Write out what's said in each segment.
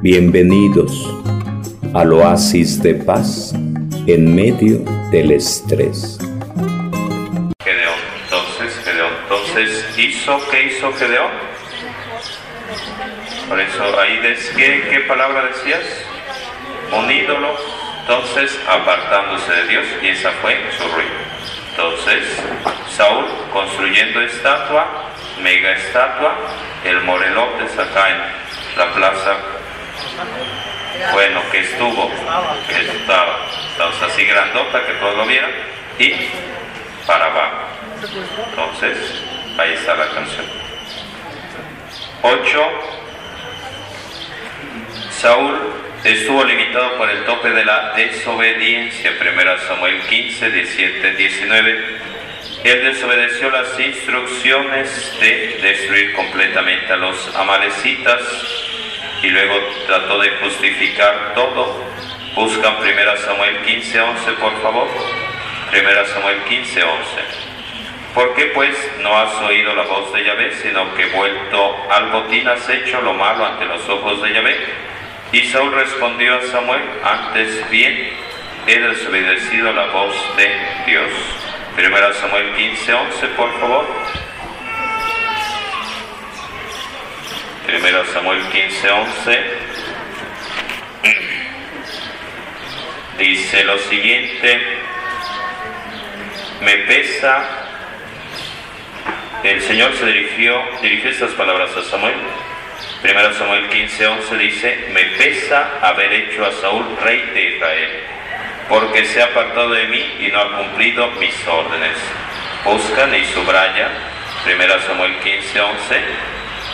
Bienvenidos al oasis de paz en medio del estrés. Gedeón. Entonces, Gedeón. Entonces, ¿hizo qué hizo Gedeón? Por eso, ahí, des, ¿qué, ¿qué palabra decías? Un ídolo. Entonces, apartándose de Dios, y esa fue su ruina. Entonces, Saúl construyendo estatua, mega estatua, el morelotes acá en la plaza, bueno, que estuvo, que estaba, entonces así grandota que todos lo vieran, y para abajo. Entonces, ahí está la canción. 8. Saúl estuvo limitado por el tope de la desobediencia. 1 Samuel 15, 17, 19. Él desobedeció las instrucciones de destruir completamente a los amalecitas y luego trató de justificar todo. Buscan 1 Samuel 15, 11, por favor. 1 Samuel 15, 11. ¿Por qué pues no has oído la voz de Yahvé, sino que vuelto al botín has hecho lo malo ante los ojos de Yahvé? Y Saúl respondió a Samuel, antes bien he desobedecido la voz de Dios. Primera Samuel 15, 11, por favor. Primera Samuel 15, 11. Dice lo siguiente, me pesa, el Señor se dirigió, dirigió estas palabras a Samuel. Primera Samuel 15, 11 dice, me pesa haber hecho a Saúl rey de Israel porque se ha apartado de mí y no ha cumplido mis órdenes. Buscan y subraya, 1 Samuel 15, 11,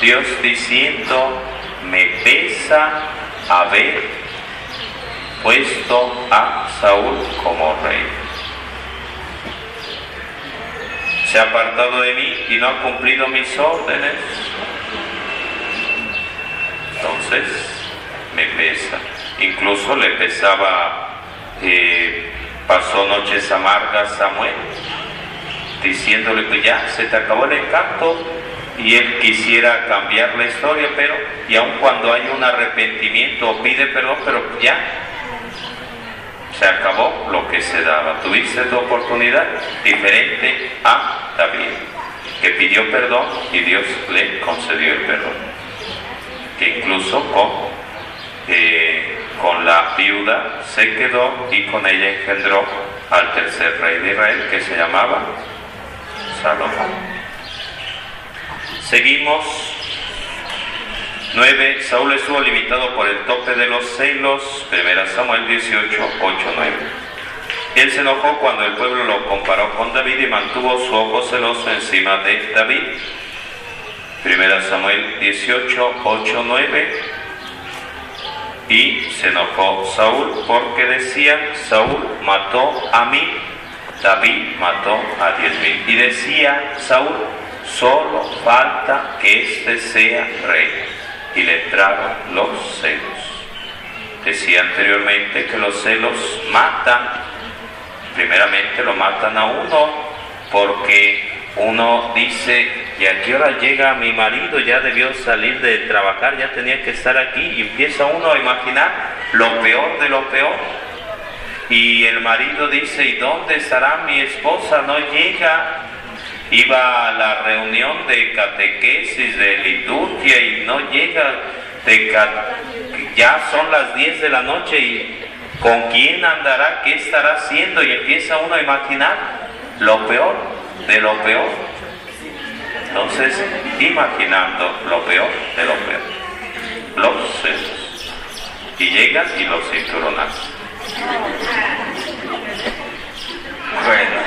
Dios diciendo, me pesa haber puesto a Saúl como rey. Se ha apartado de mí y no ha cumplido mis órdenes. Entonces, me pesa. Incluso le pesaba eh, pasó noches amargas Samuel, diciéndole que ya se te acabó el encanto y él quisiera cambiar la historia, pero y aun cuando hay un arrepentimiento pide perdón, pero ya se acabó lo que se daba. Tuviste tu oportunidad diferente a David, que pidió perdón y Dios le concedió el perdón. Que incluso con eh, con la viuda se quedó y con ella engendró al tercer rey de Israel que se llamaba Salomón. Seguimos. 9. Saúl estuvo limitado por el tope de los celos. 1 Samuel 18, 8, 9. Él se enojó cuando el pueblo lo comparó con David y mantuvo su ojo celoso encima de David. 1 Samuel 18, 8, 9. Y se enojó Saúl porque decían, Saúl mató a mí, David mató a diez mil. Y decía Saúl, solo falta que éste sea rey. Y le entraron los celos. Decía anteriormente que los celos matan, primeramente lo matan a uno porque uno dice, ¿y a qué hora llega mi marido? Ya debió salir de trabajar, ya tenía que estar aquí. Y empieza uno a imaginar lo peor de lo peor. Y el marido dice, ¿y dónde estará mi esposa? No llega. Iba a la reunión de catequesis, de liturgia y no llega. Ya son las 10 de la noche y ¿con quién andará? ¿Qué estará haciendo? Y empieza uno a imaginar lo peor de lo peor. Entonces, imaginando lo peor de lo peor, los celos. Y llegan y los cinturonan. Bueno.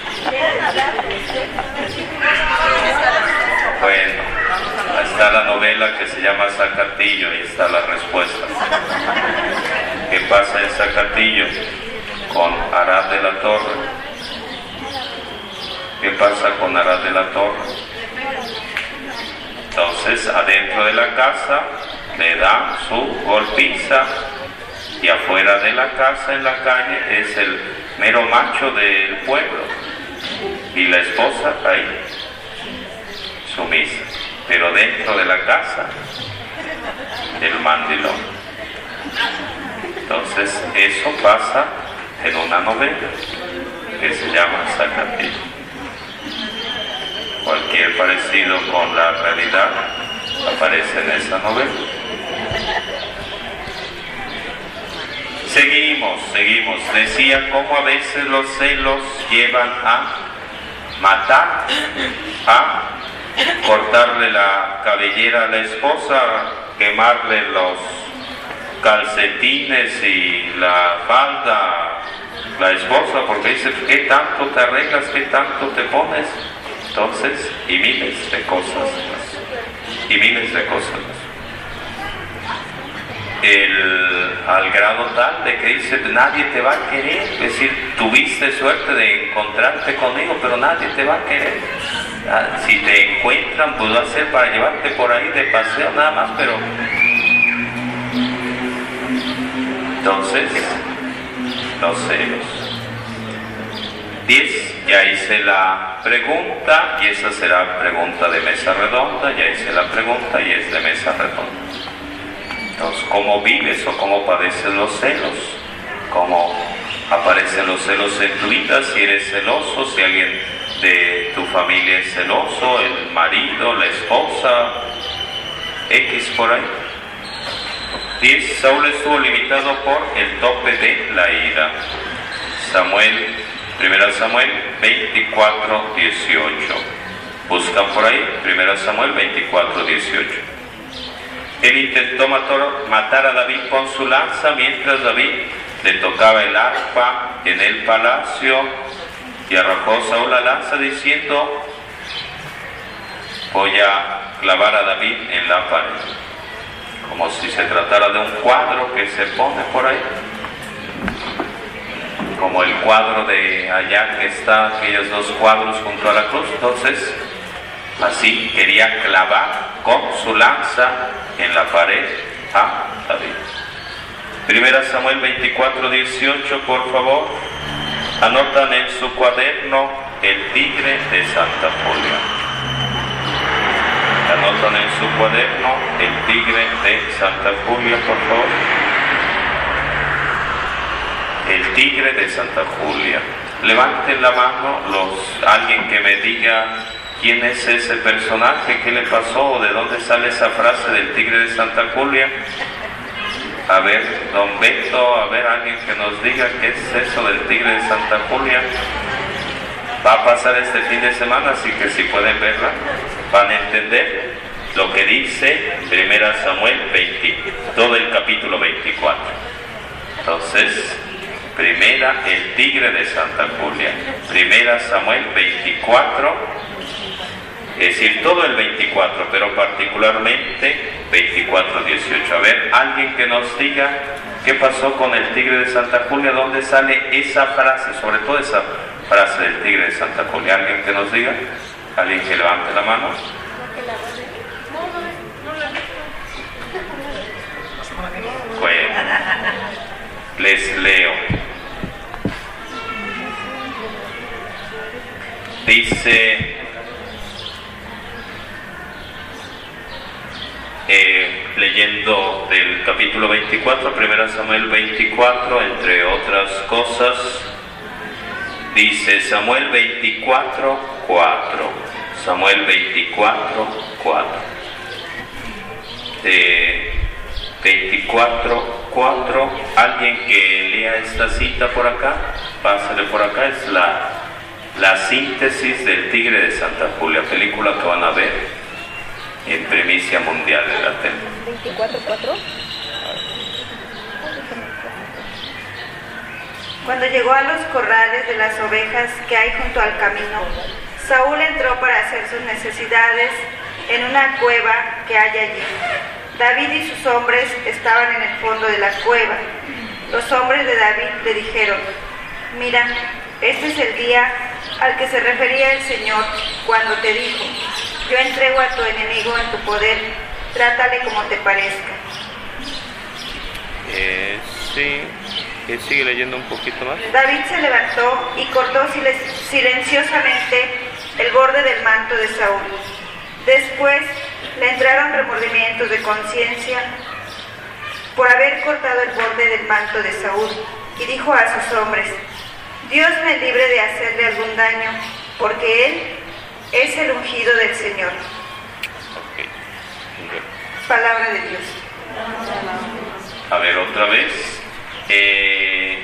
Bueno, está la novela que se llama Zacatillo y está la respuesta. ¿Qué pasa en Zacatillo con Arad de la Torre? ¿Qué pasa con Arad de la Torre? Entonces, adentro de la casa le da su golpiza y afuera de la casa, en la calle, es el mero macho del pueblo y la esposa ahí, sumisa. pero dentro de la casa, el mandilón. Entonces, eso pasa en una novela que se llama Zacatillo. Cualquier parecido con la realidad aparece en esa novela. Seguimos, seguimos. Decía cómo a veces los celos llevan a matar, a cortarle la cabellera a la esposa, quemarle los calcetines y la falda la esposa, porque dice, ¿qué tanto te arreglas? ¿Qué tanto te pones? Entonces, y miles de cosas más. Y miles de cosas más. El, al grado tal de que dice, nadie te va a querer. Es decir, tuviste suerte de encontrarte conmigo, pero nadie te va a querer. Ah, si te encuentran, va a ser para llevarte por ahí de paseo nada más, pero... Entonces, los celos. 10. Ya hice la pregunta y esa será pregunta de mesa redonda. Ya hice la pregunta y es de mesa redonda. Entonces, ¿cómo vives o cómo padeces los celos? ¿Cómo aparecen los celos en tu vida? Si eres celoso, si alguien de tu familia es celoso, el marido, la esposa, X por ahí. 10. Saúl estuvo limitado por el tope de la ira. Samuel, 1 Samuel 24, 18. Buscan por ahí, 1 Samuel 24, 18. Él intentó matar, a David con su lanza mientras David le tocaba el arpa en el palacio y arrojó Saúl la lanza diciendo, voy a clavar a David en la pared como si se tratara de un cuadro que se pone por ahí, como el cuadro de allá que está, aquellos dos cuadros junto a la cruz. Entonces, así quería clavar con su lanza en la pared a David. Primera Samuel 24, 18, por favor. Anotan en su cuaderno el tigre de Santa Julia. Anotan en su cuaderno el tigre de Santa Julia, por favor. El tigre de Santa Julia. Levanten la mano los, alguien que me diga quién es ese personaje, qué le pasó de dónde sale esa frase del tigre de Santa Julia. A ver, don Beto, a ver, alguien que nos diga qué es eso del tigre de Santa Julia. Va a pasar este fin de semana, así que si pueden verla van a entender lo que dice 1 Samuel 20, todo el capítulo 24. Entonces, primera, el tigre de Santa Julia. Primera Samuel 24, es decir, todo el 24, pero particularmente 24, 18. A ver, alguien que nos diga qué pasó con el tigre de Santa Julia, dónde sale esa frase, sobre todo esa frase del tigre de Santa Julia. ¿Alguien que nos diga? ¿Alguien que levante la mano? Bueno, les leo. Dice, eh, leyendo del capítulo 24, 1 Samuel 24, entre otras cosas, dice Samuel 24, 4. Samuel 24, 4. De 24, 4. Alguien que lea esta cita por acá, pásale por acá, es la, la síntesis del Tigre de Santa Julia, película que van a ver en primicia mundial de la tele. 24, 4. Cuando llegó a los corrales de las ovejas que hay junto al camino, Saúl entró para hacer sus necesidades en una cueva que hay allí. David y sus hombres estaban en el fondo de la cueva. Los hombres de David le dijeron, mira, este es el día al que se refería el Señor cuando te dijo, yo entrego a tu enemigo en tu poder, trátale como te parezca. Eh, sí, sigue leyendo un poquito más. David se levantó y cortó silenciosamente el borde del manto de Saúl. Después le entraron remordimientos de conciencia por haber cortado el borde del manto de Saúl y dijo a sus hombres, Dios me libre de hacerle algún daño, porque él es el ungido del Señor. Palabra de Dios. A ver, otra vez. Eh,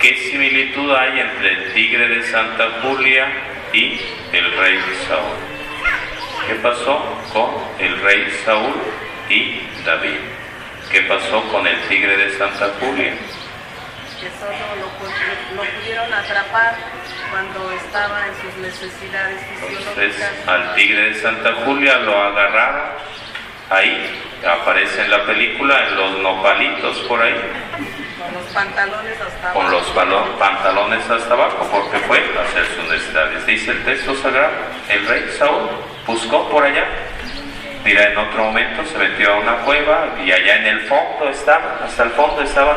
¿Qué similitud hay entre el tigre de Santa Julia y el rey Saúl? ¿Qué pasó con el rey Saúl y David? ¿Qué pasó con el tigre de Santa Julia? Que solo lo, pudieron atrapar cuando estaba en sus necesidades Entonces, al tigre de Santa Julia lo agarraron ahí, aparece en la película, en los nopalitos por ahí. Con los pantalones hasta abajo. Con los pantalones hasta abajo, porque fue a hacer sus necesidades. Dice el texto sagrado, el rey Saúl buscó por allá. Mira, en otro momento se metió a una cueva y allá en el fondo estaba, hasta el fondo estaba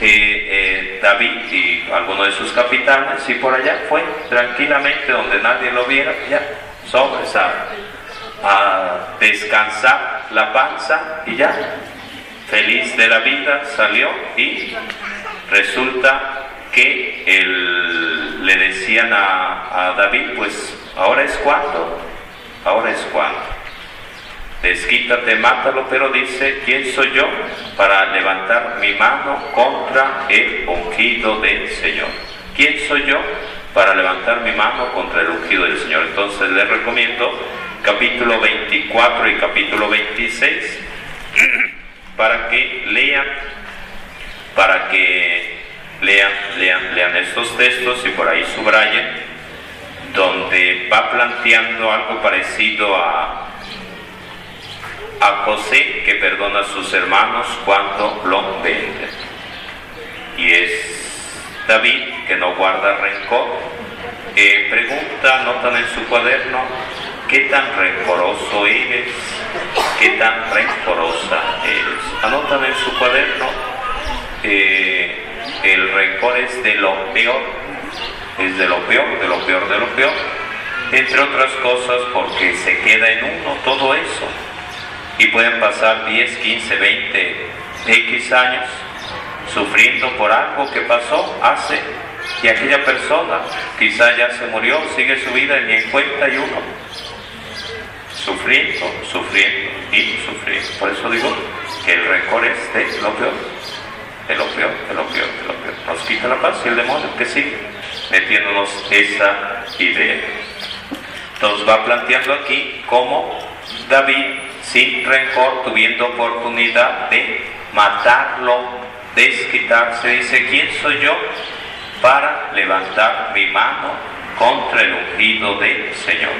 eh, David y alguno de sus capitanes y por allá fue tranquilamente donde nadie lo viera, ya, sobre a descansar la panza y ya, feliz de la vida salió y resulta que le decían a, a David, pues ahora es cuando desquítate, mátalo, pero dice, ¿quién soy yo para levantar mi mano contra el ungido del Señor? ¿Quién soy yo para levantar mi mano contra el ungido del Señor? Entonces les recomiendo capítulo 24 y capítulo 26 para que lean, para que lean, lean, lean estos textos y por ahí subrayen, donde va planteando algo parecido a a José que perdona a sus hermanos cuando lo venden. Y es David que no guarda rencor. que pregunta, notan en su cuaderno, ¿qué tan rencoroso eres? ¿Qué tan rencorosa eres? Anotan en su cuaderno, eh, el rencor es de lo peor, es de lo peor, de lo peor, de lo peor, entre otras cosas porque se queda en uno todo eso y pueden pasar 10, 15, 20, X años sufriendo por algo que pasó hace y aquella persona quizá ya se murió, sigue su vida y ni en cuenta y uno. Sufriendo, sufriendo y sufriendo. Por eso digo que el rencor es de lo peor, de lo peor, de lo peor, de lo peor. Nos quita la paz y el demonio que sigue metiéndonos esa idea. Entonces va planteando aquí cómo David sin rencor, tuviendo oportunidad de matarlo, desquitarse, dice, ¿quién soy yo para levantar mi mano contra el ungido del Señor?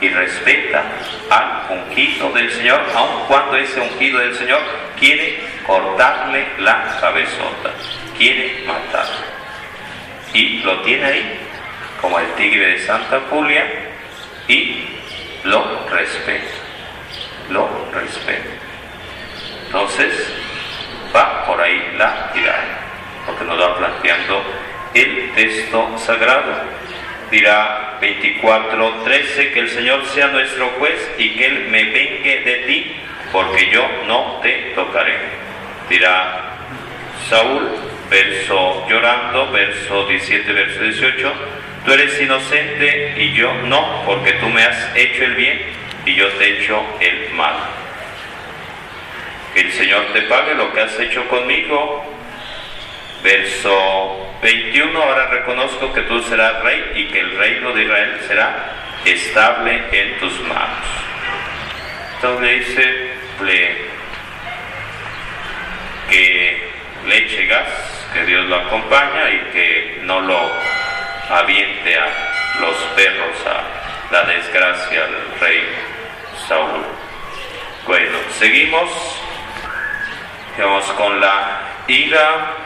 Y respeta al ungido del Señor, aun cuando ese ungido del Señor quiere cortarle la cabezota, quiere matarlo. Y lo tiene ahí, como el tigre de Santa Julia, y lo respeta lo respeta. Entonces, va por ahí la tirada, porque nos va planteando el texto sagrado. Dirá 24:13 que el Señor sea nuestro juez y que Él me vengue de ti, porque yo no te tocaré. Dirá Saúl, verso llorando, verso 17, verso 18, tú eres inocente y yo no, porque tú me has hecho el bien y yo te echo el mal. Que el Señor te pague lo que has hecho conmigo. Verso 21, ahora reconozco que tú serás rey y que el reino de Israel será estable en tus manos. Entonces le dice que le eche gas, que Dios lo acompaña y que no lo aviente a los perros a la desgracia del rey Saúl. Bueno, seguimos. Vamos con la ira.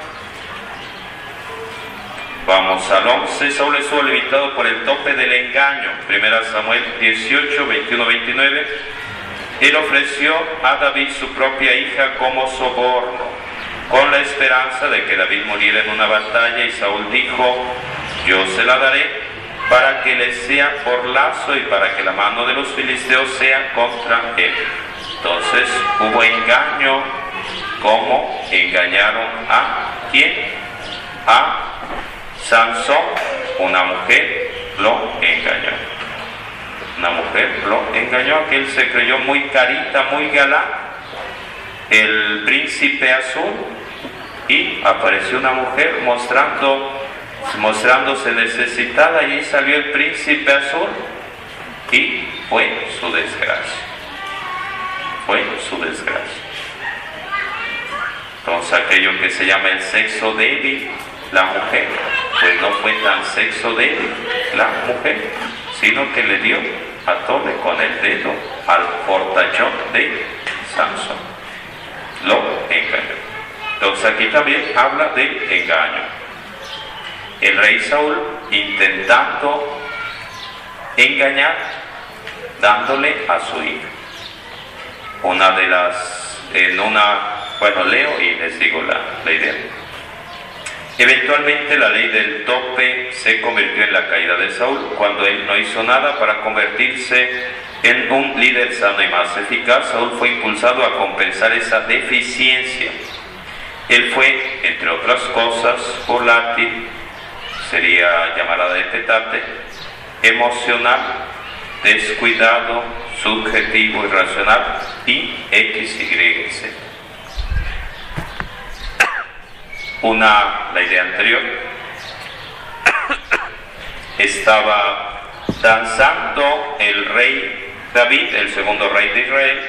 Vamos al 11. Saúl estuvo limitado por el tope del engaño. Primera Samuel 18, 21, 29. Él ofreció a David su propia hija como soborno, con la esperanza de que David muriera en una batalla y Saúl dijo, yo se la daré para que le sea por lazo y para que la mano de los filisteos sea contra él. Entonces hubo engaño, como engañaron a quién? A Sansón, una mujer lo engañó. Una mujer lo engañó, que él se creyó muy carita, muy galán, el príncipe azul, y apareció una mujer mostrando mostrándose necesitada y salió el príncipe azul y fue su desgracia. Fue su desgracia. Entonces aquello que se llama el sexo débil, la mujer, pues no fue tan sexo débil la mujer, sino que le dio a tole con el dedo al portachón de Sansón. Lo engañó. Entonces aquí también habla de engaño el rey Saúl intentando engañar, dándole a su hija. Una de las, en una, bueno, leo y les digo la, la idea. Eventualmente la ley del tope se convirtió en la caída de Saúl cuando él no hizo nada para convertirse en un líder sano y más eficaz. Saúl fue impulsado a compensar esa deficiencia. Él fue, entre otras cosas, volátil, sería llamarada de petate, emocional, descuidado, subjetivo, irracional y X, Y, Z. Una, la idea anterior, estaba danzando el rey David, el segundo rey de Israel,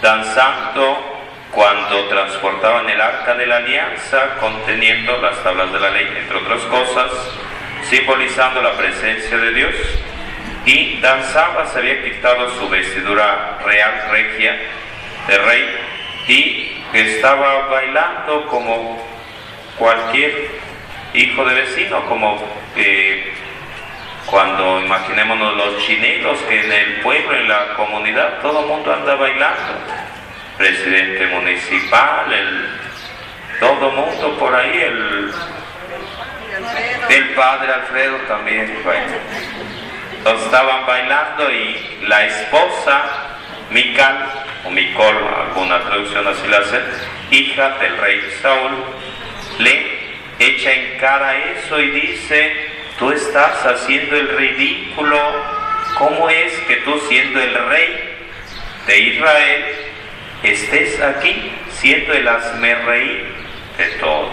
danzando cuando transportaban el arca de la alianza conteniendo las tablas de la ley, entre otras cosas, simbolizando la presencia de Dios. Y danzaba, se había quitado su vestidura real, regia, de rey, y estaba bailando como cualquier hijo de vecino, como eh, cuando imaginémonos los chinelos que en el pueblo, en la comunidad, todo el mundo anda bailando presidente municipal, el, todo mundo por ahí, el, el padre Alfredo también, bueno. estaban bailando y la esposa, Mical, o Micol, alguna traducción así la hace, hija del rey Saúl, le echa en cara eso y dice, tú estás haciendo el ridículo, ¿cómo es que tú siendo el rey de Israel estés aquí siendo el reír de todos.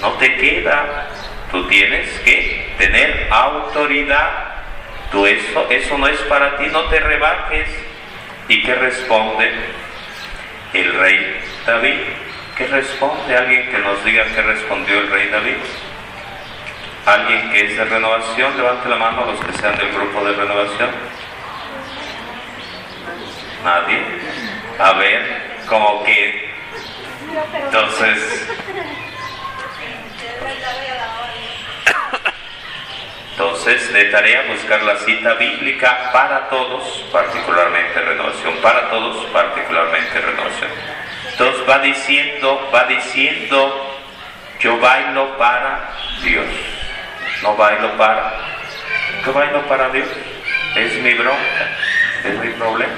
No te queda, tú tienes que tener autoridad. Tú eso, eso no es para ti, no te rebajes. ¿Y qué responde el rey David? ¿Qué responde? Alguien que nos diga qué respondió el rey David. Alguien que es de renovación, levante la mano a los que sean del grupo de renovación. Nadie a ver, como que entonces entonces de tarea buscar la cita bíblica para todos, particularmente renovación, para todos, particularmente renovación. Entonces va diciendo, va diciendo, yo bailo para Dios, no bailo para, yo bailo para Dios, es mi bronca, es mi problema.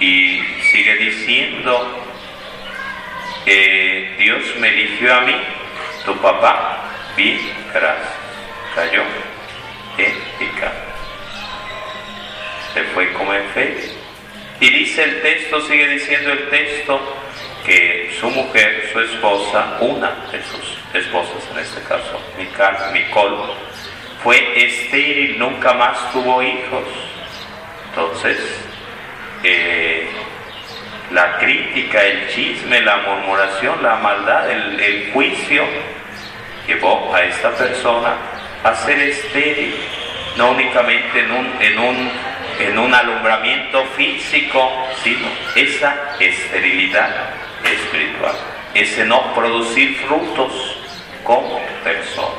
Y sigue diciendo, que Dios me eligió a mí, tu papá, bien, gracias. Cayó en pecado. Se fue como fe. Y dice el texto, sigue diciendo el texto, que su mujer, su esposa, una de sus esposas en este caso, Micol, fue estéril, nunca más tuvo hijos. Entonces, la crítica, el chisme, la murmuración, la maldad, el, juicio llevó a esta persona a ser estéril, no únicamente en un, en un alumbramiento físico, sino esa esterilidad espiritual, ese no producir frutos como persona.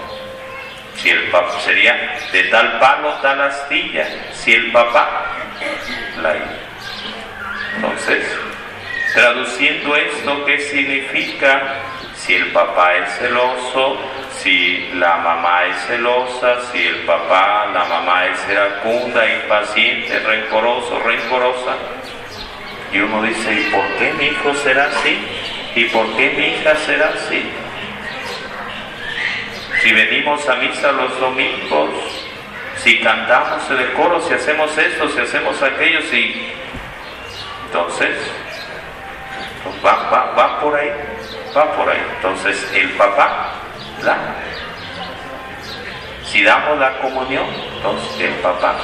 Si el papá sería de tal palo, tal astilla, si el papá, la hija. Entonces, traduciendo esto, ¿qué significa? Si el papá es celoso, si la mamá es celosa, si el papá, la mamá es iracunda, impaciente, rencoroso, rencorosa. Y uno dice, ¿y por qué mi hijo será así? ¿Y por qué mi hija será así? Si venimos a misa los domingos, si cantamos en el coro, si hacemos esto, si hacemos aquello, si... Entonces, va, va, va por ahí, va por ahí. Entonces, el papá, la... Si damos la comunión, entonces el papá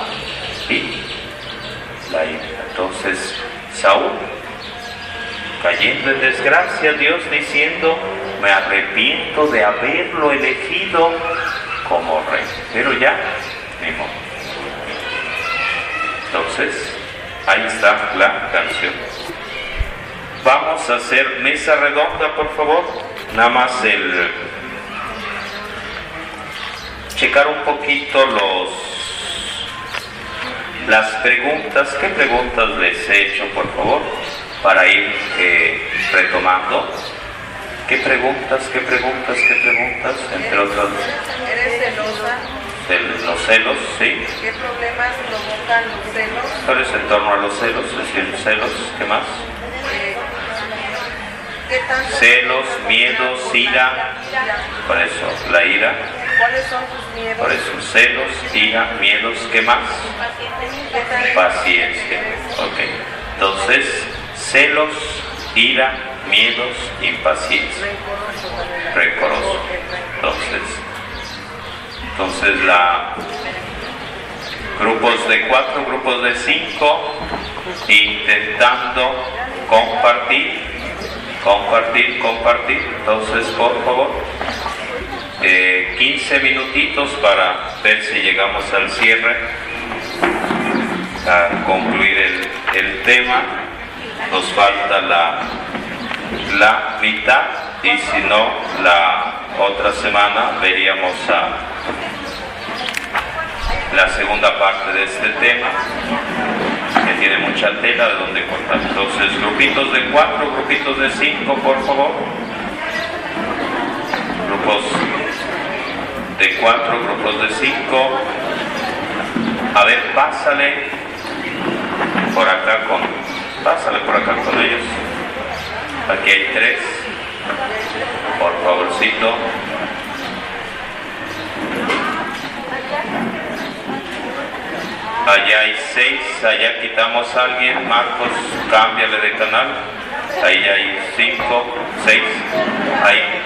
y la hija. Entonces, Saúl, cayendo en desgracia, Dios diciendo, me arrepiento de haberlo elegido como rey. Pero ya, modo. Entonces, ahí está la canción. Vamos a hacer mesa redonda, por favor. Nada más el checar un poquito los las preguntas. ¿Qué preguntas les he hecho, por favor? Para ir eh, retomando. ¿Qué preguntas, qué preguntas, qué preguntas? Entre otras. ¿Eres celosa? Los celos, sí. ¿Qué problemas provocan los celos? ¿Cuál es en torno a los celos? Es decir, celos, ¿qué más? Eh, ¿Qué tanto Celos, miedos, ira. Por eso, la ira. ¿Cuáles son tus miedos? Por eso, celos, ira, miedos, ¿qué más? ¿Qué tanto Paciencia. Ok. Entonces, celos, ira, miedos, impaciencia. Rencoroso. Entonces, entonces la grupos de cuatro, grupos de cinco, intentando compartir, compartir, compartir. Entonces, por favor, eh, 15 minutitos para ver si llegamos al cierre, a concluir el, el tema. Nos falta la, la mitad y si no, la otra semana veríamos a la segunda parte de este tema tiene mucha tela de donde cortar. Entonces, grupitos de cuatro, grupitos de cinco, por favor. Grupos de cuatro, grupos de cinco. A ver, pásale por acá con, pásale por acá con ellos. Aquí hay tres. Por favorcito. Allá hay seis, allá quitamos a alguien, Marcos, cámbiale de canal. Ahí hay cinco, seis, ahí.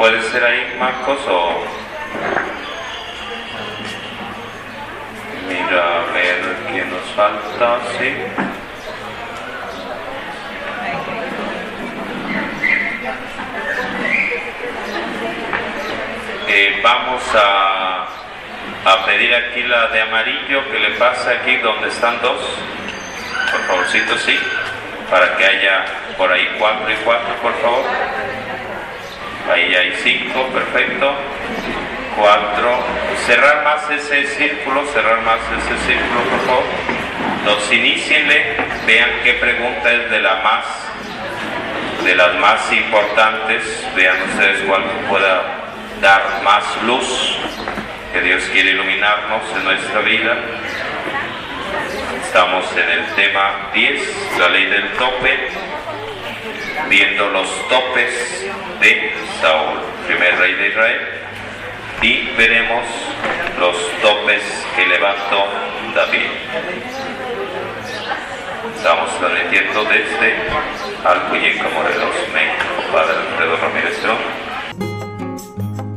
¿Puede ser ahí, Marcos, o...? Mira, a ver quién nos falta, sí. Eh, vamos a, a pedir aquí la de amarillo que le pase aquí donde están dos. Por favorcito, sí. Para que haya por ahí cuatro y cuatro, por favor. Ahí hay cinco, perfecto. Cuatro. Cerrar más ese círculo, cerrar más ese círculo, por favor. Los inicienle, vean qué pregunta es de la más, de las más importantes. Vean ustedes cuál pueda dar más luz, que Dios quiere iluminarnos en nuestra vida. Estamos en el tema 10, la ley del tope, viendo los topes de Saúl, primer rey de Israel, y veremos los topes que levantó David. Estamos transmitiendo desde Alpuyeca, Morelos, México. Padre Alfredo Ramírez León.